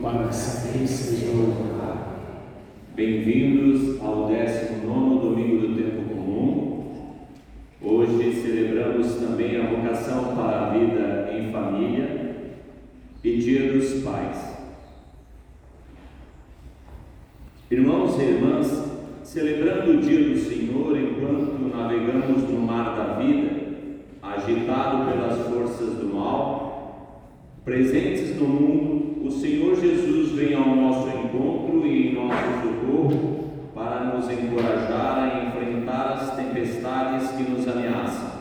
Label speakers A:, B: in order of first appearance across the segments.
A: para que sempre seja louvado.
B: Bem-vindos ao 19 domingo do tempo comum. Hoje celebramos também a vocação para a vida em família e Dia dos Pais. Irmãos e irmãs, celebrando o dia do Senhor enquanto navegamos no mar da vida, agitado pelas forças do mal, presentes no mundo, o Senhor Jesus vem ao nosso encontro e em nosso socorro para nos encorajar a enfrentar as tempestades que nos ameaçam.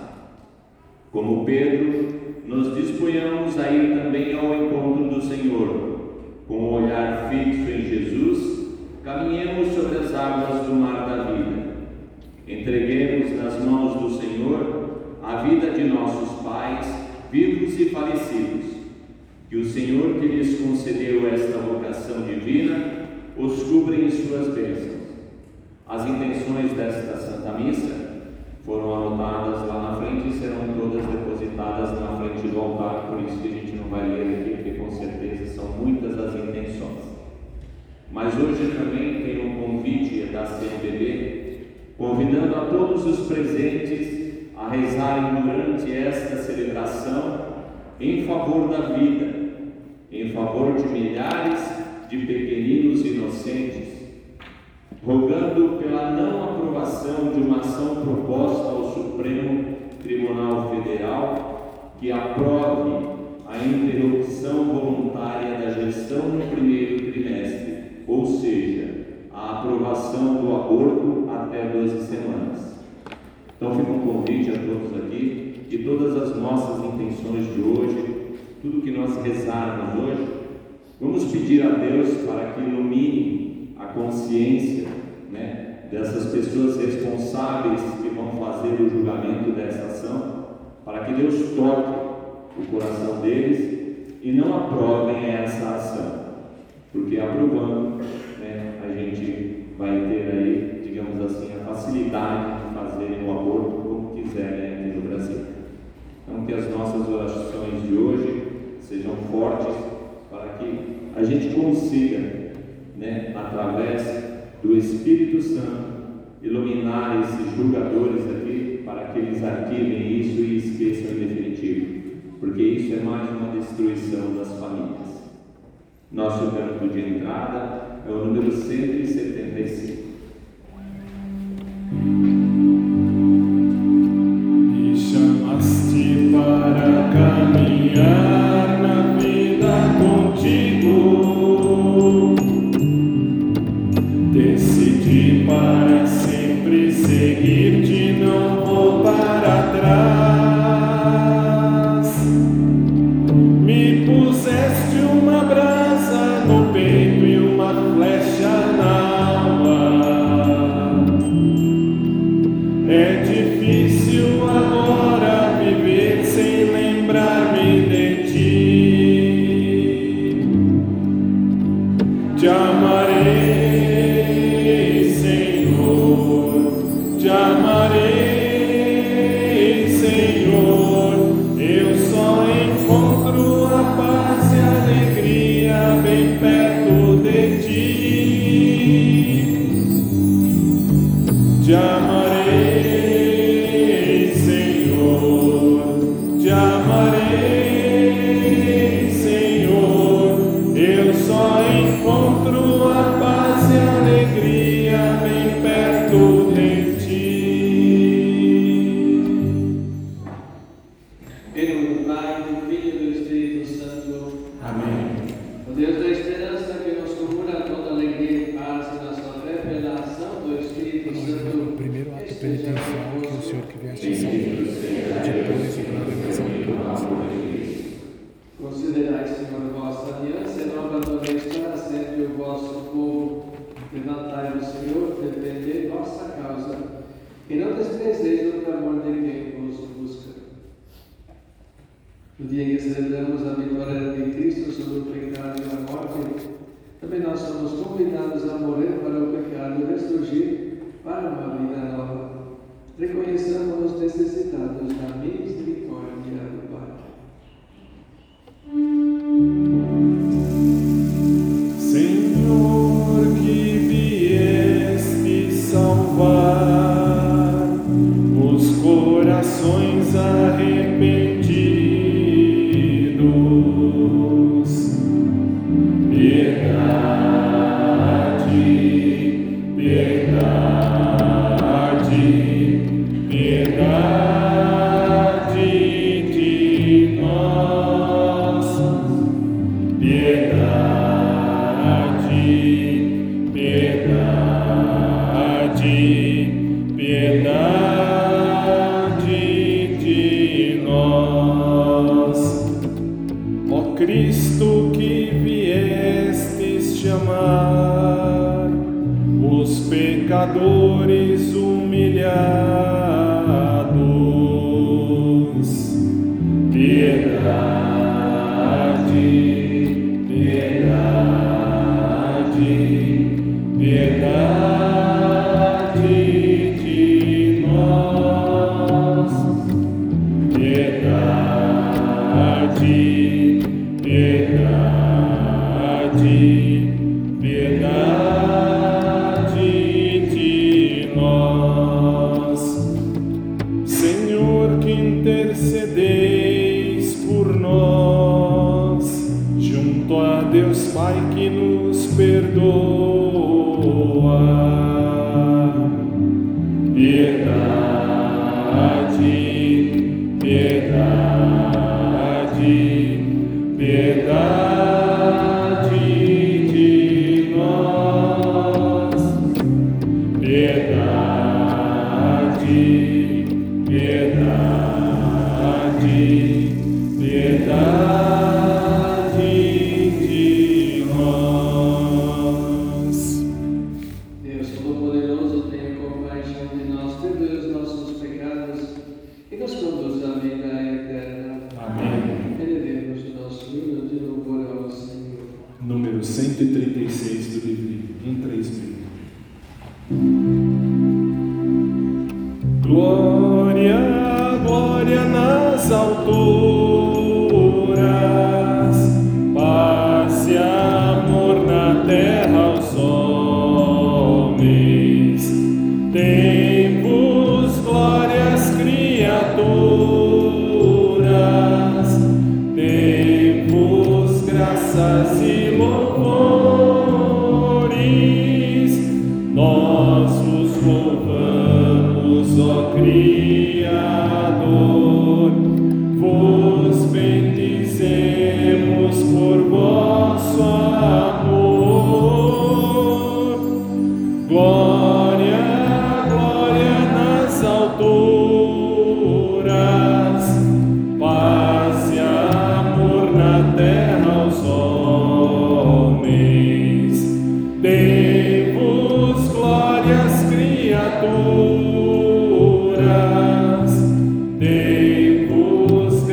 B: Como Pedro, nos disponhamos a ir também ao encontro do Senhor, com o olhar fixo em Jesus, caminhemos sobre as águas do mar da vida. Entreguemos nas mãos do Senhor a vida de nossos pais, vivos e falecidos. Que o Senhor que lhes concedeu esta vocação divina os cubra em suas bênçãos. As intenções desta Santa Missa foram anotadas lá na frente e serão todas depositadas na frente do altar, por isso que a gente não vai ler aqui, porque com certeza são muitas as intenções. Mas hoje também tem um convite da CNBB, convidando a todos os presentes a rezarem durante esta celebração em favor da vida, em favor de milhares de pequeninos inocentes, rogando pela não aprovação de uma ação proposta ao Supremo Tribunal Federal que aprove a interrupção voluntária da gestão no primeiro trimestre, ou seja, a aprovação do aborto até 12 semanas. Então fica um convite a todos aqui que todas as nossas intenções de hoje, tudo que nós rezarmos hoje, vamos pedir a Deus para que ilumine a consciência né, dessas pessoas responsáveis que vão fazer o julgamento dessa ação, para que Deus toque o coração deles e não aprovem essa ação, porque aprovando, né, a gente vai ter aí, digamos assim, a facilidade fazerem o aborto como quiserem aqui no Brasil. Então, que as nossas orações de hoje sejam fortes para que a gente consiga, né, através do Espírito Santo, iluminar esses julgadores aqui para que eles arquivem isso e esqueçam em definitivo, porque isso é mais uma destruição das famílias. Nosso canto de entrada é o número 175.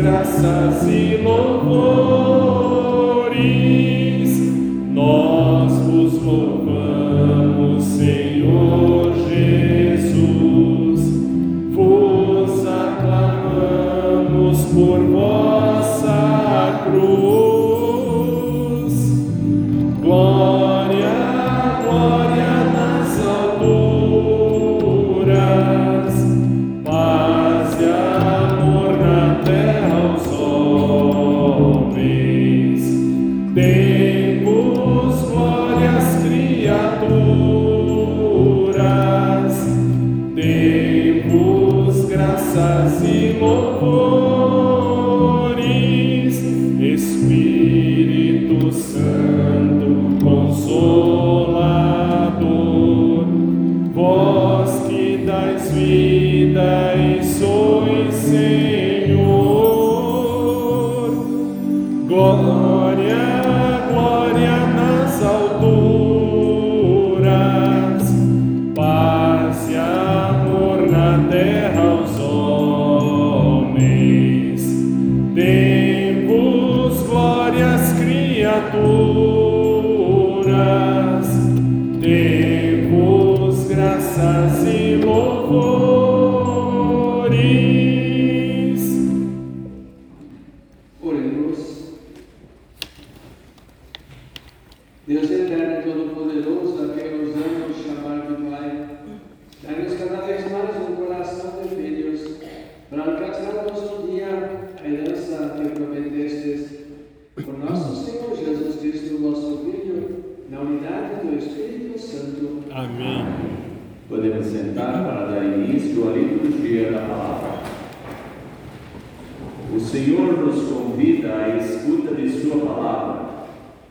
C: graças e louvores. Nós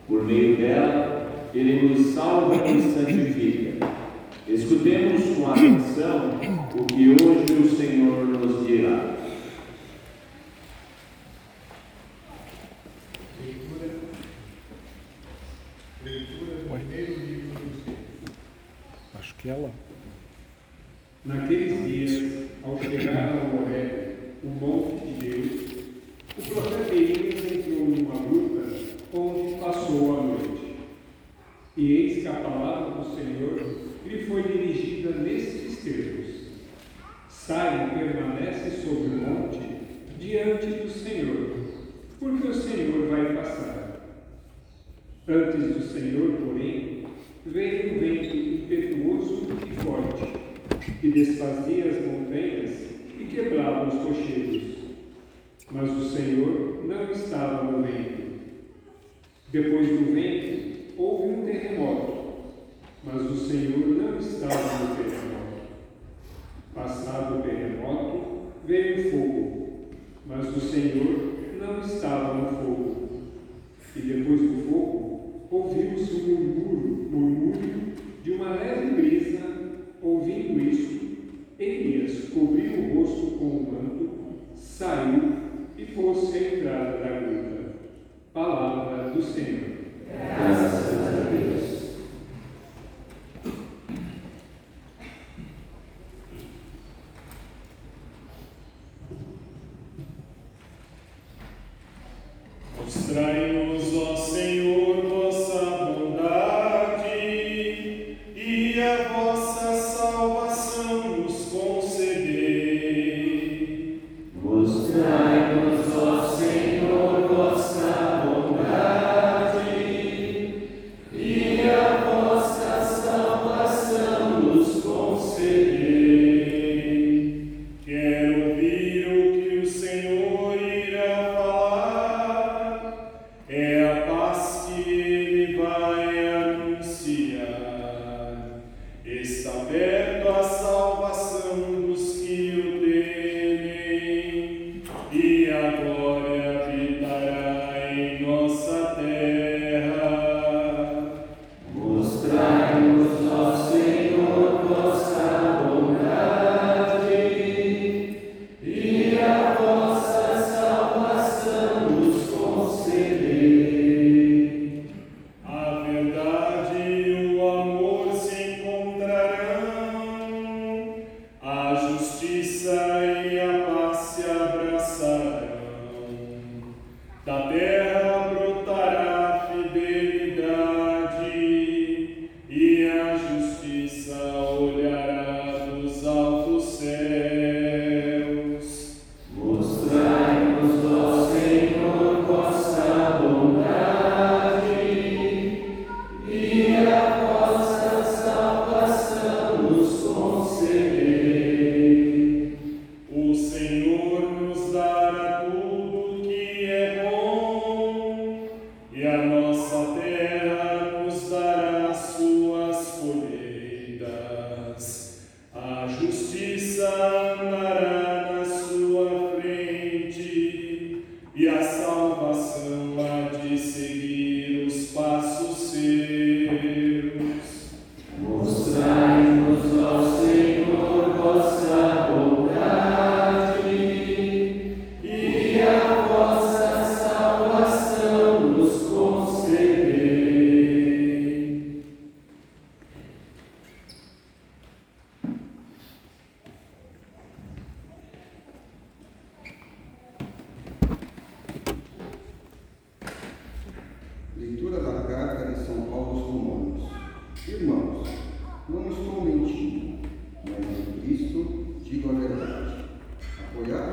C: Por
B: meio dela, Ele nos salva e nos santifica. Escutemos com atenção o que hoje o Senhor nos dirá.
C: São
D: povos
E: comuns. Irmãos, não estou mentindo, mas em Cristo digo a verdade. Apoiar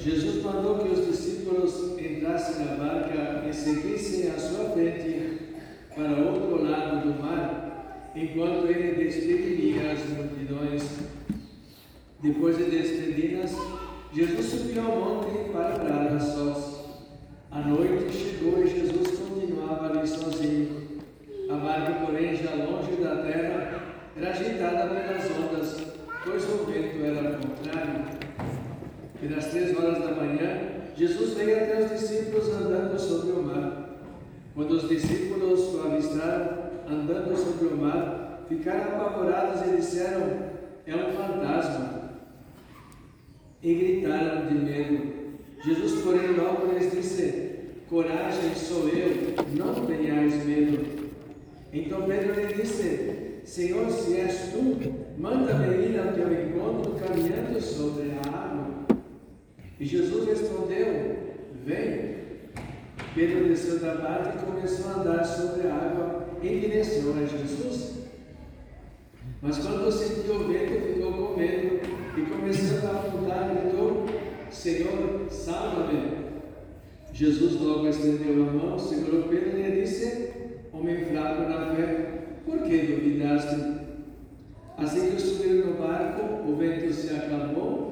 E: Jesus mandou que os discípulos entrassem na barca e seguissem a sua frente para outro lado do mar, enquanto ele despediria as multidões. Depois de despedidas, Jesus subiu ao monte para
B: orar a
D: sós. A
B: noite chegou e
D: Jesus continuava ali sozinho. A barca, porém, já longe da terra,
B: era agitada
D: pelas ondas, pois o vento era contrário e nas três horas da manhã, Jesus
B: veio até os discípulos andando sobre o mar. Quando os discípulos
D: o avistaram andando sobre o mar, ficaram apavorados e disseram: É um fantasma. E gritaram de
B: medo. Jesus, porém, logo lhes disse: Coragem, sou eu, não tenhais
F: medo. Então Pedro lhe disse: Senhor, se és tu, manda-me ir ao teu encontro caminhando sobre a água. E Jesus respondeu: Vem. Pedro desceu da barca e começou a andar sobre a água em direção a Jesus. Mas quando sentiu o vento, ficou com medo e começando a afundar, gritou: Senhor, salva-me. Jesus logo estendeu a mão, segurou Pedro e lhe disse: Homem fraco na fé, por que duvidaste? Assim que subiram no barco, o
A: vento se acalmou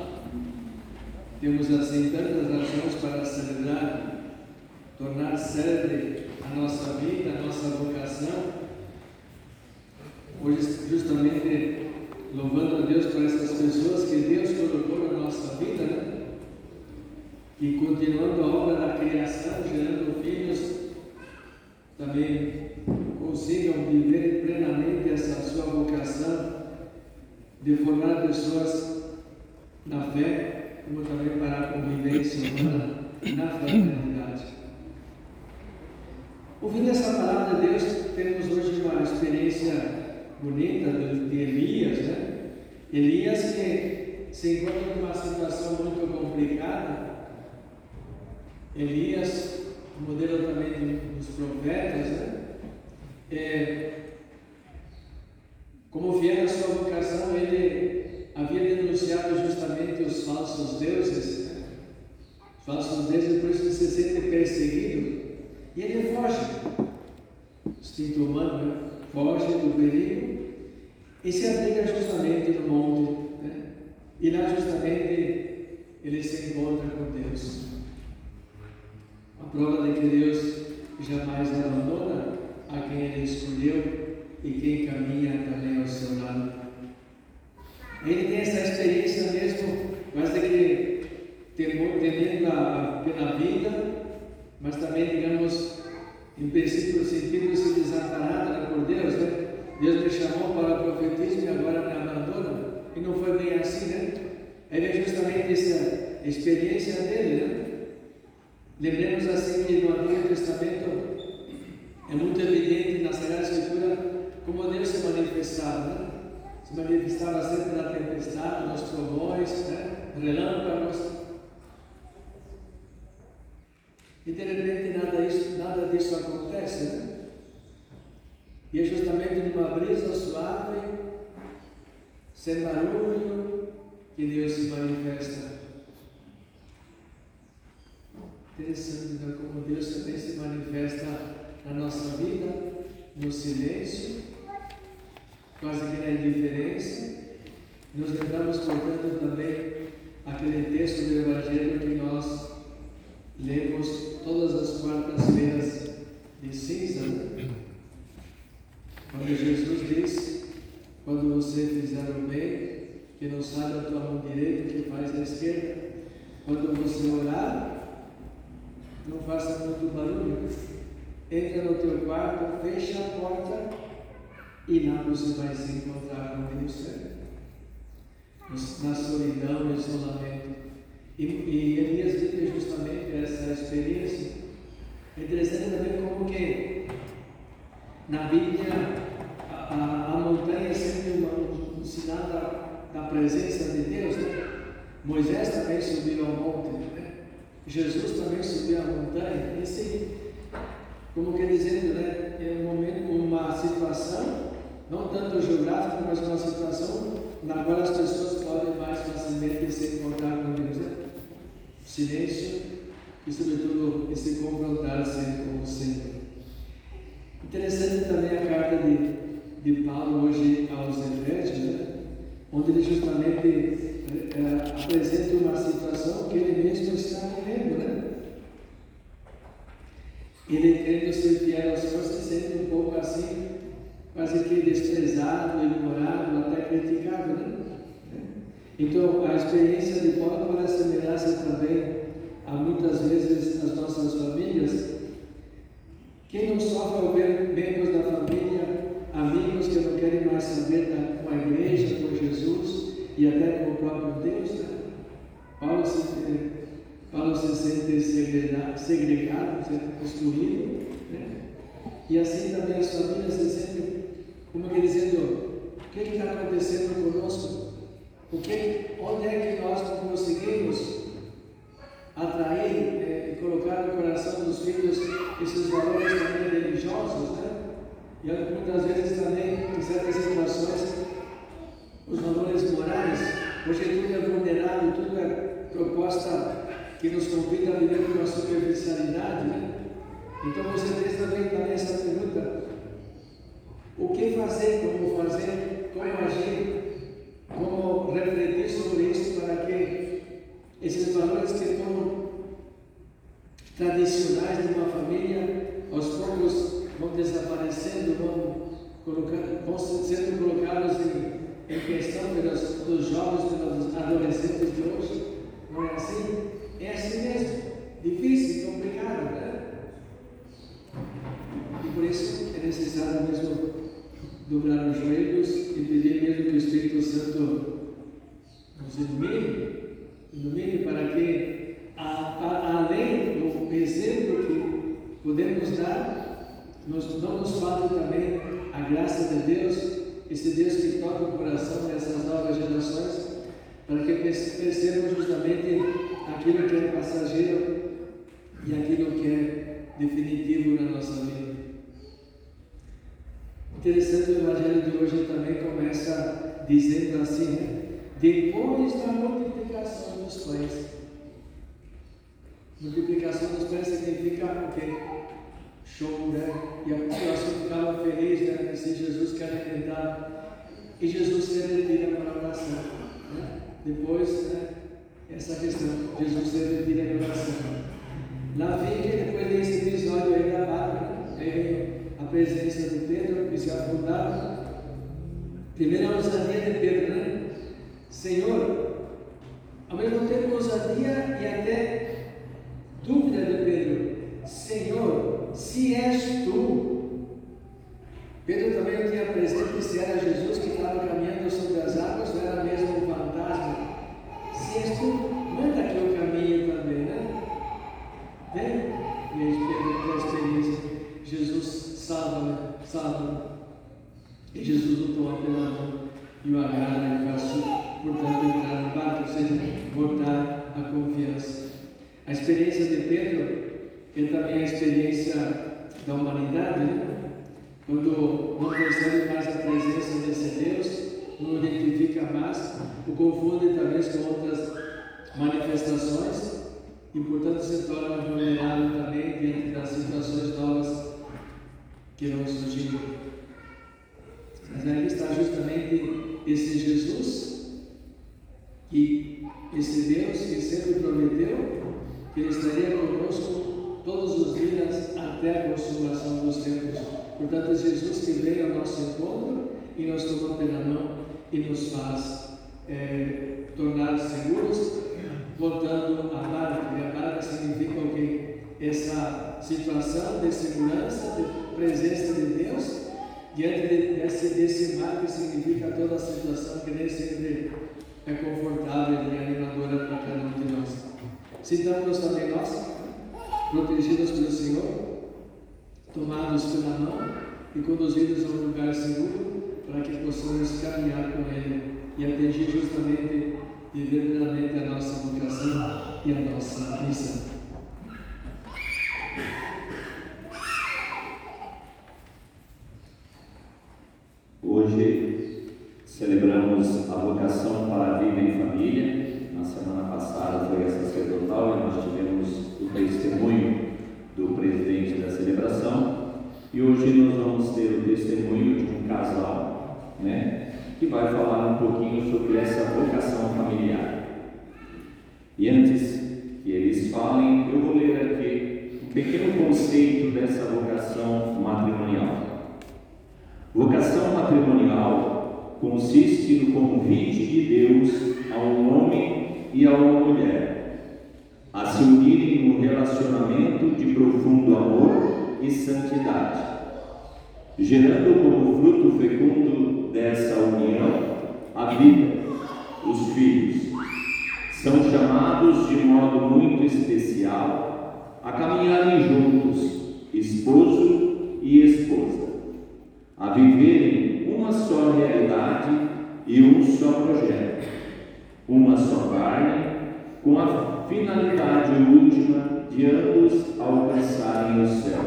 A: temos assim tantas razões para celebrar, tornar célebre a nossa vida, a nossa vocação. Hoje, justamente, louvando a Deus por essas pessoas que Deus colocou na nossa vida, né? E continuando a obra da criação, gerando filhos, também consigam viver plenamente essa sua vocação de formar pessoas na fé, como também para a convivência na fraternidade. Ouvindo essa palavra de Deus, temos hoje uma experiência bonita de Elias, né? Elias que se encontra numa situação muito complicada. Elias, modelo também dos profetas, né? É, como fiel à sua vocação, ele havia denunciado justamente os falsos deuses, os falsos deuses, isso ele se sente perseguido, e ele foge, instinto humano, né? foge do perigo e se abriga justamente no monte, né? e lá justamente ele se encontra com Deus. A prova de que Deus jamais abandona a quem Ele escolheu e quem caminha também ao seu lado. Ele tem essa experiência mesmo, mas de que temendo a, pela vida, mas também, digamos, em princípio, ser desamparado por Deus, né? Deus me chamou para o profetismo e agora me abandona. E não foi bem assim, né? Ele é justamente essa experiência dele, né? Lembremos assim que no Antigo Testamento é muito evidente na Sagrada Escritura como Deus se manifestava, né? Se manifestava sempre na tempestade, nos trovões, né? relâmpagos. E de repente nada, isso, nada disso acontece, né? E é justamente numa brisa suave, sem barulho, que Deus se manifesta. Interessante ver como Deus também se manifesta na nossa vida, no silêncio, quase que na indiferença. Nos lembramos, portanto, também aquele texto do Evangelho que nós lemos todas as quartas-feiras de cinza, quando Jesus diz: Quando você fizer o bem, que não sabe a tua mão direita, que faz a esquerda. Quando você orar, não faça muito barulho. Entra no teu quarto, fecha a porta e lá você vai se encontrar com Deus na solidão, no isolamento. E, e Elias vive justamente essa experiência. É interessante também como que na Bíblia a, a, a montanha é sempre um sinal da, da presença de Deus. Né? Moisés também subiu ao monte, né? Jesus também subiu à montanha. Esse, como que dizendo, né? é um momento, uma situação, não tanto geográfica, mas uma situação na qual as pessoas podem mais facilmente se encontrar com Deus. Né? Silêncio e, sobretudo, esse confrontar-se com o Senhor. Interessante também a carta de, de Paulo hoje aos Efésios, né? onde ele justamente é, apresenta uma situação que ele mesmo está vivendo. Né? Ele querendo ser fiel às coisas, se sente um pouco assim, quase que desprezado, ignorado, até criticado. Né? Então, a experiência de Paulo pode assemelhar-se também a muitas vezes as nossas famílias. Quem não sofre ao ver membros da família, amigos que não querem mais saber da, com a igreja, com Jesus e até com o próprio Deus, né? Paulo se, Paulo se sente segregado, segregado excluído, né? e assim também as famílias se sentem, como que dizendo, o que está acontecendo conosco? Porque onde é que nós conseguimos atrair é, e colocar no coração dos filhos esses valores também religiosos, né? E muitas vezes também, em certas situações, os valores morais, hoje tudo é vulnerável, tudo é proposta que nos convida a viver com uma superficialidade, né? Então você fez também, também essa pergunta: o que fazer, como fazer, como agir como refletir sobre isso para que esses valores que foram tradicionais de uma família, aos poucos vão desaparecendo, vão, colocar, vão sendo colocados em, em questão pelos, pelos jovens, pelos adolescentes de hoje. Não é assim? É assim mesmo. Difícil, complicado, né? E por isso é necessário mesmo dobrar os joelhos e pedir mesmo que o Espírito Santo nos ilumine, ilumine para que, a, a, além do exemplo que podemos dar, nos, não nos falte também a graça de Deus, esse Deus que toca o coração dessas novas gerações, para que percebamos justamente aquilo que é passageiro e aquilo que é definitivo na nossa vida. Interessante, o Evangelho de hoje também começa dizendo assim, né? depois da multiplicação dos pães. Multiplicação dos pães significa o quê? Show, né? E a população ficava feliz, né? Se Jesus quer alimentar. E Jesus se retira para a oração. Né? Depois, né? essa questão, Jesus se retira para a oração. Vem que depois desse episódio aí da barca, né? Presença de Pedro, que se afundava. A ousadia de Pedro, né? Senhor, ao mesmo tempo ousadia e até dúvida de Pedro. Senhor, se és tu. Pedro também tinha presente se era Jesus E
B: antes que eles falem, eu vou ler aqui um pequeno conceito dessa vocação matrimonial. Vocação matrimonial consiste no convite de Deus a um homem e a uma mulher, a se unirem num relacionamento de profundo amor e santidade, gerando como fruto fecundo dessa união a vida, os filhos. São chamados de modo muito especial a caminharem juntos, esposo e esposa, a viverem uma só realidade e um só projeto uma só carne, com a finalidade última de ambos alcançarem o céu,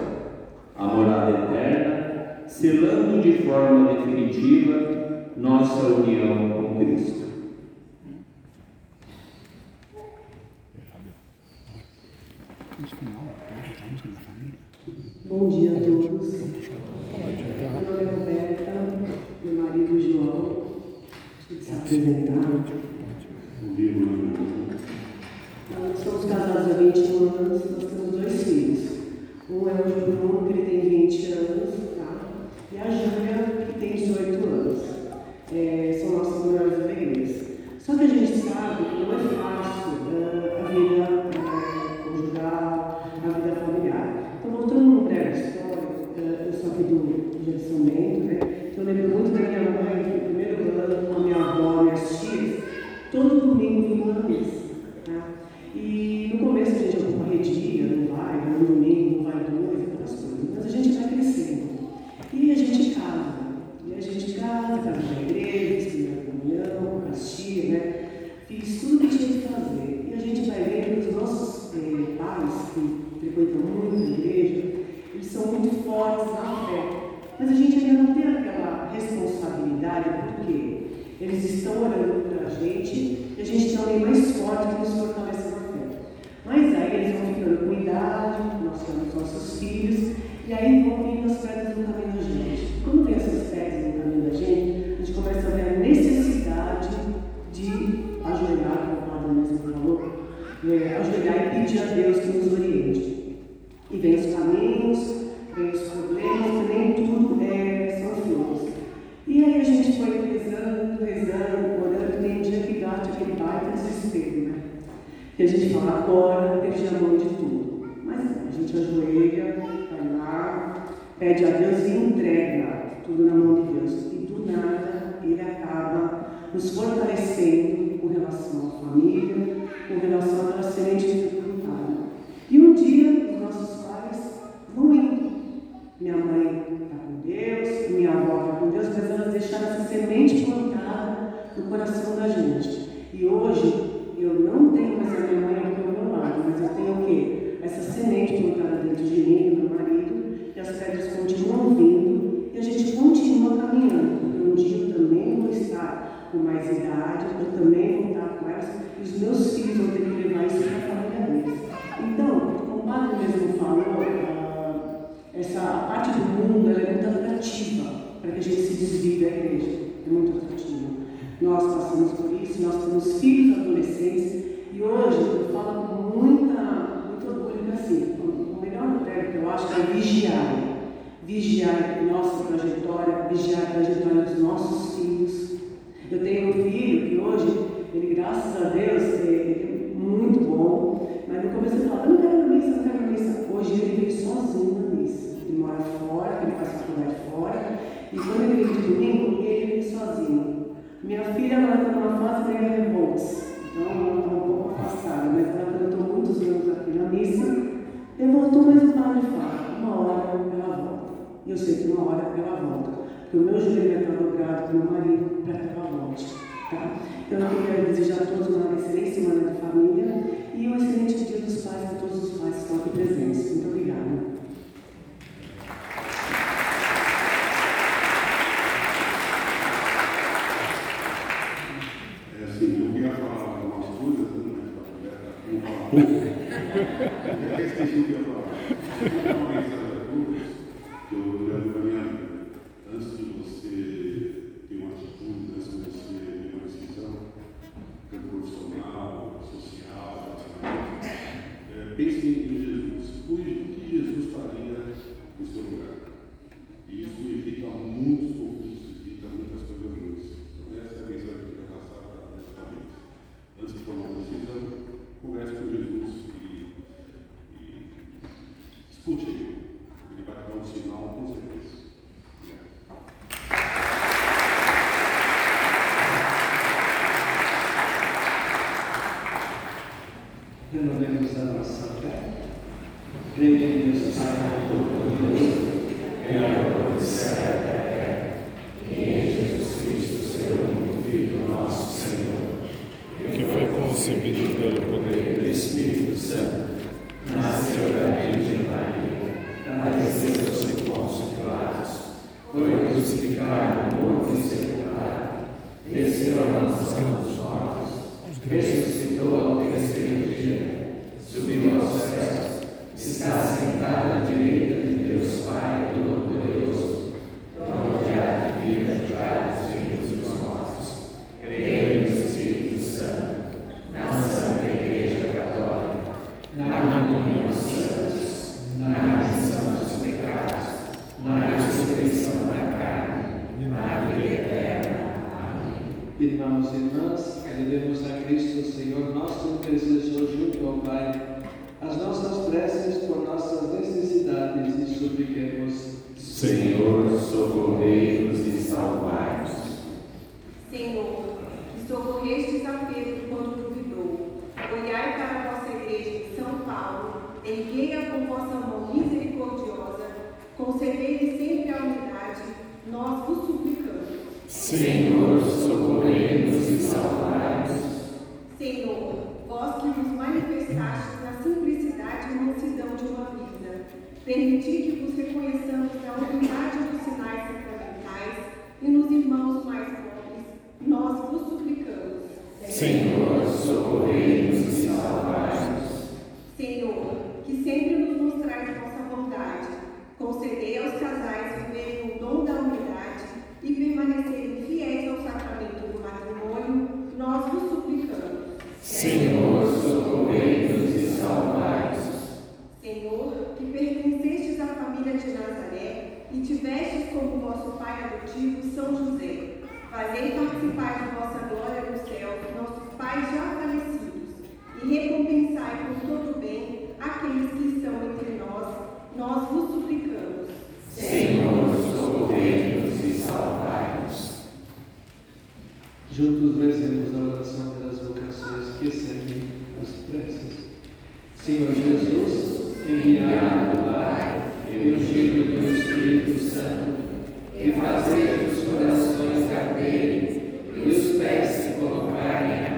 B: a morada eterna, selando de forma definitiva nossa união com Cristo.
G: Bom dia a todos. Meu nome é Roberta, meu marido João. Se apresentar. Nós somos casados há 21 anos, nós temos dois filhos. Um é o João, que ele tem 20 anos, tá? e a Júlia, que tem 18 anos. É, são nossos melhores alegrias. Só que a gente sabe que não é fácil de Bento, né? Então, eu lembro muito da minha mãe, que no primeiro ano, com a minha avó, minhas tias, todo domingo vinha uma missa. Tá? E no começo a gente corregia, não vai, no domingo não vai dois, aquelas coisas, mas a gente vai crescendo. E a gente casa. E a gente casa, casa na igreja, primeira comunhão, as né? Fiz tudo o que tinha que fazer. E a gente vai vendo que os nossos eh, pais, que frequentam muito a igreja, eles são muito fortes na fé. Mas a gente ainda não tem aquela responsabilidade, porque eles estão orando para a gente e a gente tem alguém mais forte que nos fortalece na fé. Mas aí eles vão ficando com idade, nós temos nossos filhos, e aí vão vindo as pedras no caminho da gente. Quando vem essas pedras no caminho da gente, a gente começa a ver a necessidade de ajoelhar, como o Padre mesmo falou, é, ajoelhar e pedir a Deus que nos A gente fala, agora perdi a mão de tudo. Mas a gente ajoelha, vai lá, pede a Deus e entrega tudo na mão de Deus. E do nada ele acaba nos fortalecendo com relação à família, com relação à semente dificultada. E um dia os nossos pais vão indo. Minha mãe está com Deus, minha avó está com Deus, mas elas deixaram essa semente plantada no coração da gente. E hoje eu não tenho mais a minha mãe aqui ao meu lado, mas eu tenho vigiar. Vigiar nossa trajetória, vigiar a trajetória dos nossos filhos. Eu tenho um filho que hoje, ele, graças a Deus, ele é muito bom, mas no começo ele falava, eu não quero na missa, não quero na missa. Hoje ele veio sozinho na missa. Ele mora fora, ele faz faculdade fora, e quando ele vem de domingo, ele vem sozinho. Minha filha agora está numa fase meio revolta. Então ela está um pouco afastada, mas ela cantou muitos anos aqui na missa. Levantou, mas o padre fala, uma hora ela volta. E eu sei que uma hora ela volta. Porque o meu joelho está dobrado para o meu marido para que ela volte. Tá? Então eu queria desejar a todos uma excelente semana de família e um excelente dia dos pais para todos os pais que estão aqui presentes. Muito obrigada.
A: Irmãos e irmãs, elevemos a Cristo, Senhor nosso intercessor junto ao Pai, as nossas preces por nossas necessidades e supliquemos.
H: Senhor, socorrei-nos e salvai-nos.
I: Senhor, que socorrestes a Pedro quando duvidou, olhai para a vossa igreja de São Paulo, erguei-a com vossa mão misericordiosa, concedei-lhe sempre a unidade, nós vos suplicamos.
H: Senhor, socorrei-nos e salvai-nos.
I: Senhor, vós que nos manifestastes na simplicidade e mansidão de uma vida, permiti que vos reconheçamos na unidade dos sinais sacramentais e nos irmãos mais pobres, nós vos suplicamos.
H: Senhor, socorrei-nos e salvai-nos.
I: Senhor, que sempre nos mostrais vossa bondade, concedei aos casais viverem o dom da unidade e permanecerem
H: Senhor,
I: que pertencestes à família de Nazaré e tivestes como vosso pai adotivo São José, fazei participar de vossa glória no céu nossos pais já falecidos e recompensai por todo bem aqueles que estão entre nós, nós vos suplicamos.
H: Senhor, socorrei-nos e salvai-nos.
A: Juntos rezemos a oração pelas vocações que seguem as preces. Senhor Jesus, enviado do Pai e ungido pelo Espírito Santo, que fazeis os corações arderem e os pés se colocarem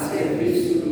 A: serviço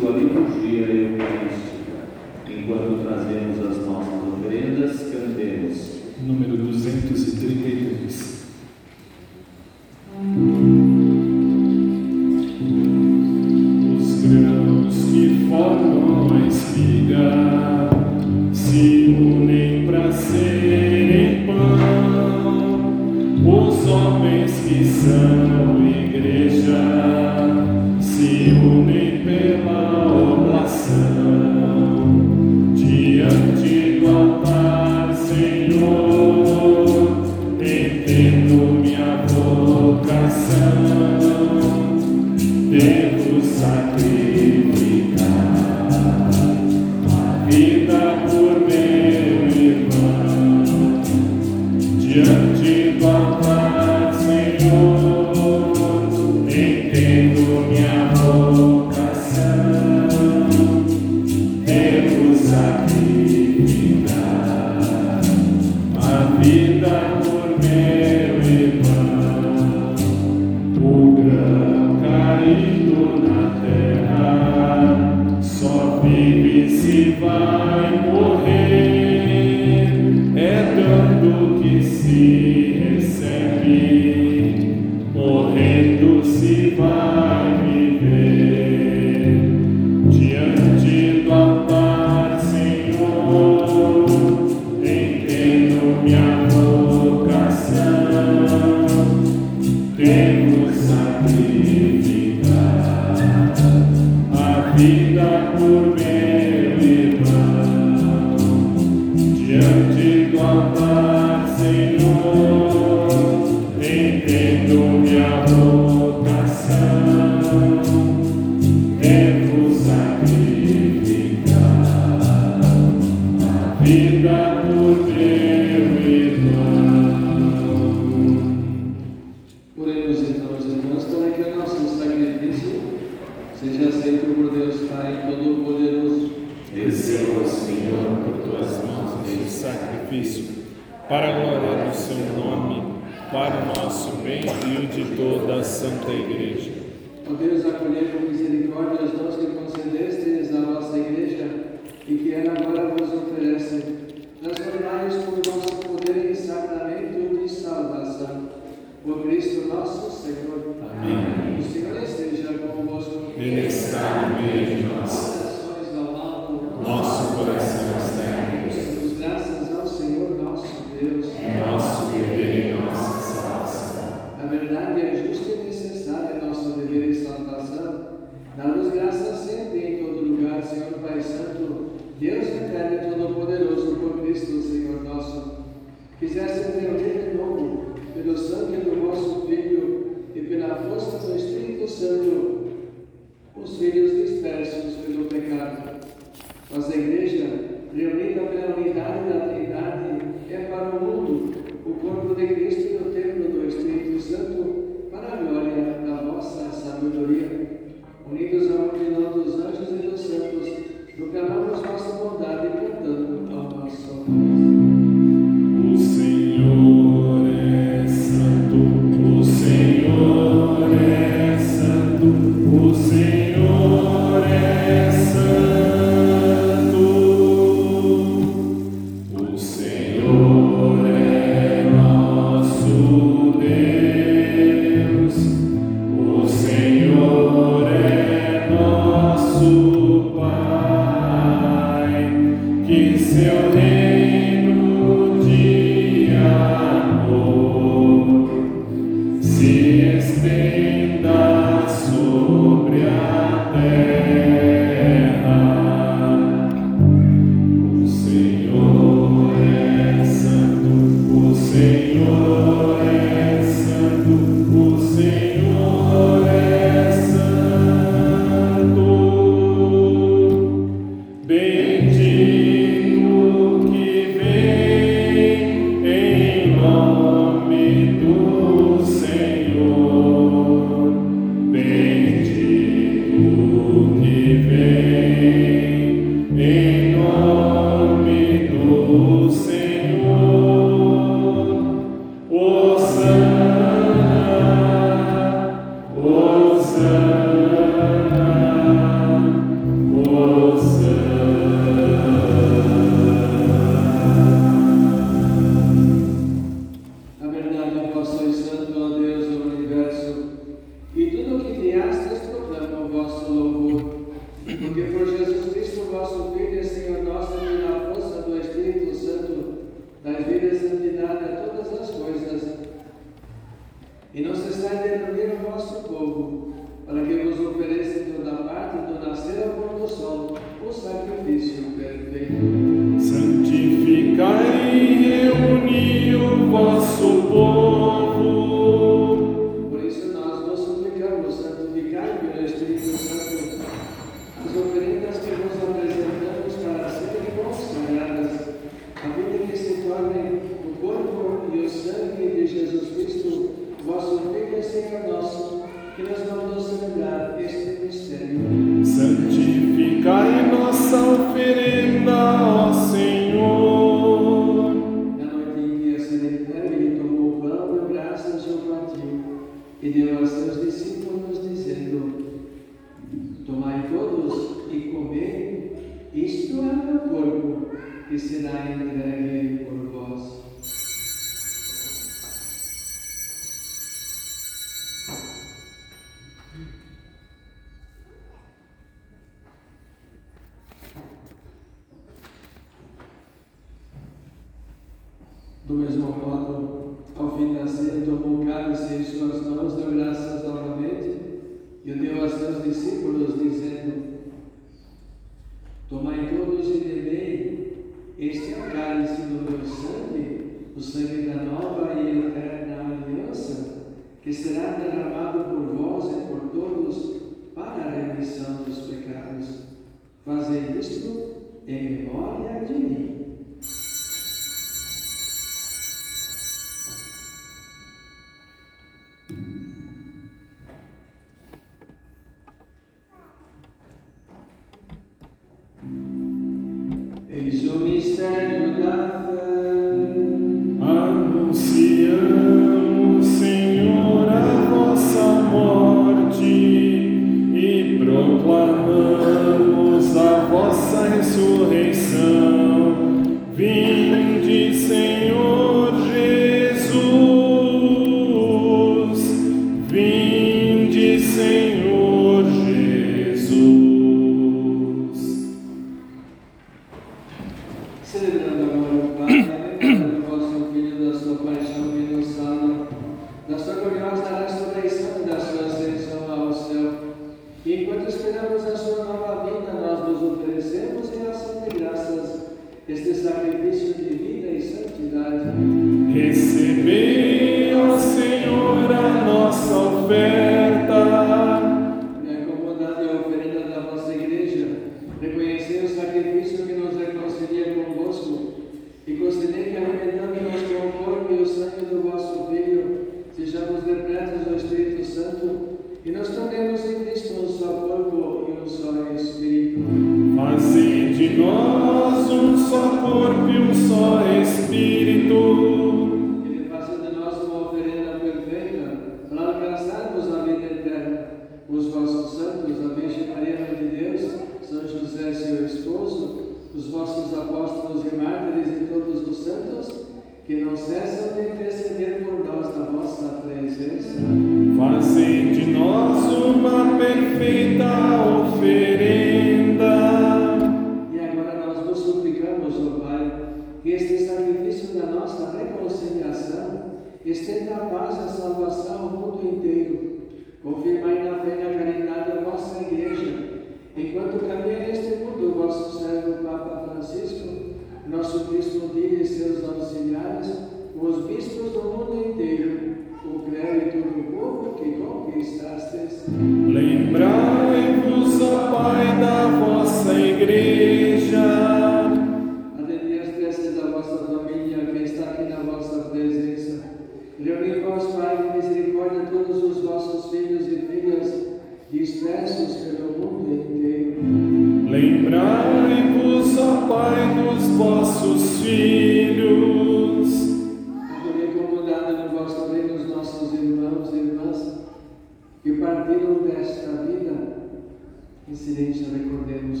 A: Deus,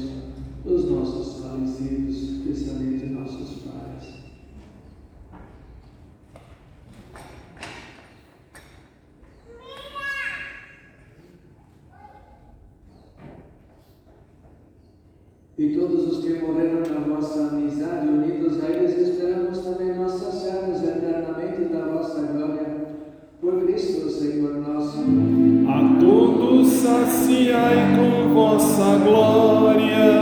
A: dos nossos falecidos, especialmente nossos pais. E todos os que morreram na vossa amizade, unidos a eles, esperamos também nossas almas eternamente da vossa glória. Por Cristo, Senhor nosso. A todos saciai com vossa glória.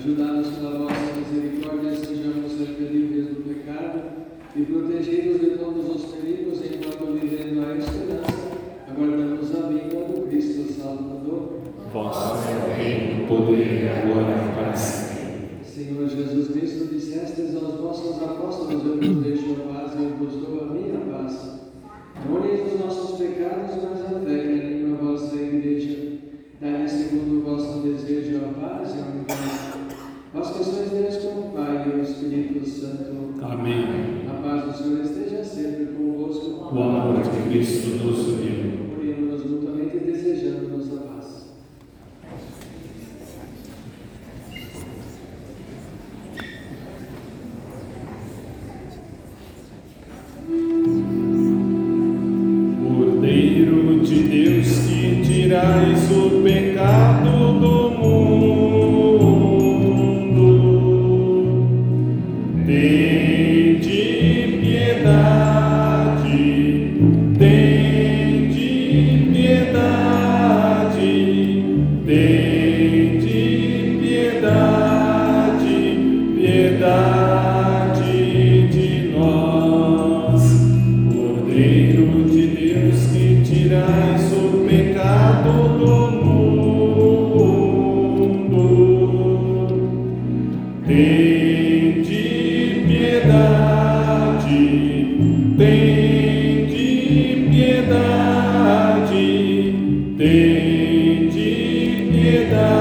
A: Ajudai-nos pela vossa misericórdia, sejamos sempre livres do pecado e protegidos de todos os perigos, enquanto vivendo a esperança, aguardamos a vinda do Cristo Salvador.
C: Vosso é reino, poder e a glória para sempre.
A: Senhor Jesus Cristo, dissestes aos vossos apóstolos: Eu vos deixo a paz, eu vos dou a minha paz. Olheis os nossos pecados, mas a fé que anima a vossa igreja. Dai-lhe segundo o vosso desejo a paz e a unidade. Vós que sois Deus com o Pai e o Espírito Santo.
C: Amém.
A: A paz do Senhor esteja sempre convosco.
C: O amor de Cristo nos uniu. Tende piedade,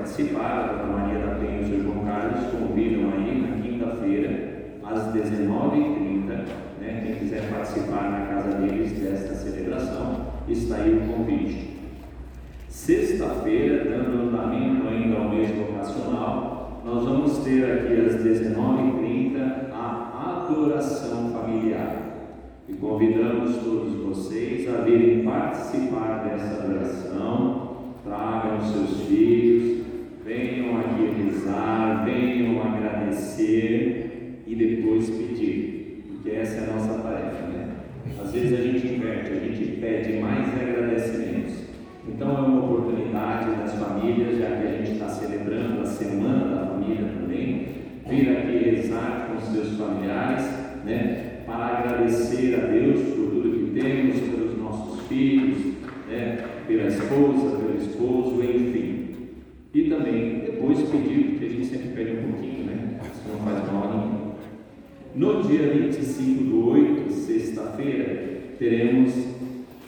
B: participar, a Maria da Penha e o Sr. João Carlos convidam aí na quinta-feira, às 19h30, né? Quem quiser participar na casa deles desta celebração, está aí o convite. Sexta-feira, dando andamento ainda ao mês vocacional, nós vamos ter aqui às 19h30 a adoração familiar. E convidamos todos vocês a virem participar dessa adoração, tragam seus filhos, venham aqui rezar, venham agradecer e depois pedir, porque essa é a nossa tarefa, né? Às vezes a gente inverte, a gente pede mais agradecimentos. Então é uma oportunidade das famílias, já que a gente está celebrando a Semana da Família também, vir aqui rezar com seus familiares, né? Para agradecer a Deus por tudo que temos, pelos nossos filhos, né? pela esposa, pelo esposo, enfim. E também depois pedir, porque a gente sempre pede um pouquinho, né? Isso não faz mal a ninguém. No dia 25 do 8, sexta-feira, teremos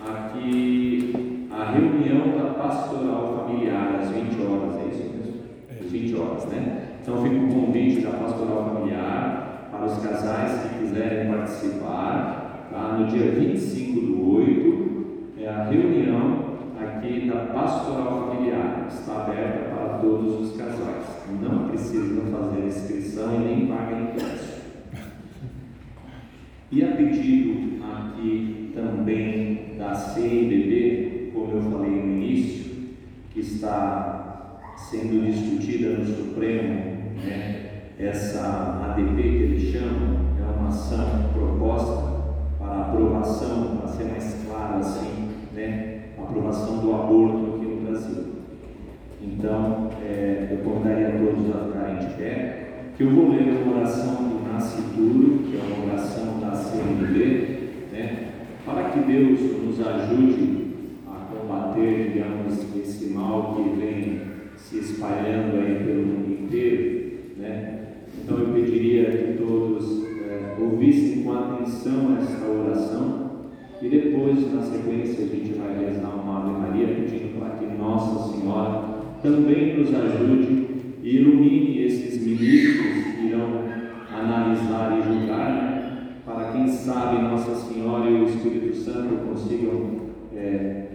B: aqui a reunião da pastoral familiar às 20 horas, é isso mesmo? Às 20 horas, né? Então fica o convite da pastoral familiar para os casais que quiserem participar. Tá? No dia 25 do 8 é a reunião da pastoral familiar. Está aberta para todos os casais. Não precisam fazer inscrição e nem pagar ingresso. E a pedido aqui também da CNBB, como eu falei no início, que está sendo discutida no Supremo, né, essa ADP que eles chamam, é uma ação proposta para aprovação, para ser mais claro assim, né, aprovação do aborto aqui no Brasil. Então, é, eu convidaria todos a ficarem de pé, que eu vou ler uma oração do Nascituro, que é uma oração da CNB, né, para que Deus nos ajude a combater, digamos, esse mal que vem se espalhando aí pelo mundo inteiro, né? Então eu pediria que todos é, ouvissem com atenção esta oração e depois, na sequência, a gente vai rezar uma Ave Maria pedindo para que Nossa Senhora também nos ajude e ilumine esses ministros que irão analisar e julgar, né? para quem sabe Nossa Senhora e o Espírito Santo consigam é,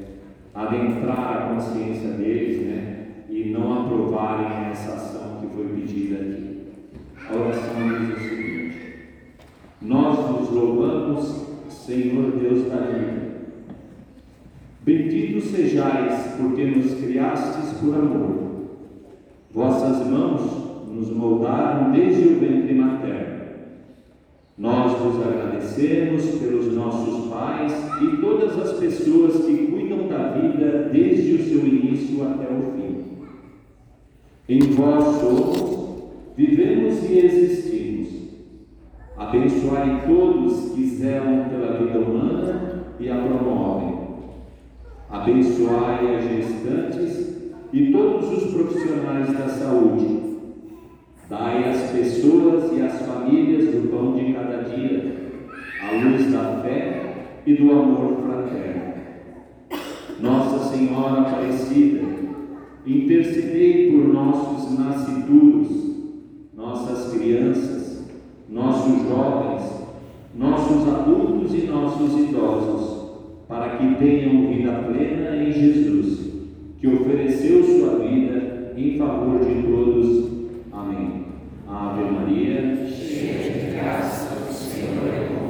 B: adentrar a consciência deles né? e não aprovarem essa ação que foi pedida aqui. A oração diz o seguinte: Nós vos louvamos, Senhor Deus da vida. Bendito sejais, porque nos criastes por amor. Vossas mãos nos moldaram desde o ventre materno. Nós vos agradecemos pelos nossos pais e todas as pessoas que cuidam da vida desde o seu início até o fim. Em vós somos, vivemos e existimos. Abençoai todos que zelam pela vida humana e a promovem. Abençoai as gestantes e todos os profissionais da saúde. Dai às pessoas e às famílias do pão de cada dia, a luz da fé e do amor fraterno. Nossa Senhora Aparecida, intercedei por nossos nasciduros, nossas crianças, nossos jovens, nossos adultos e nossos idosos, para que tenham vida plena em Jesus, que ofereceu sua vida em favor de todos. Amém. Ave Maria,
C: cheia de graça, o Senhor é convosco.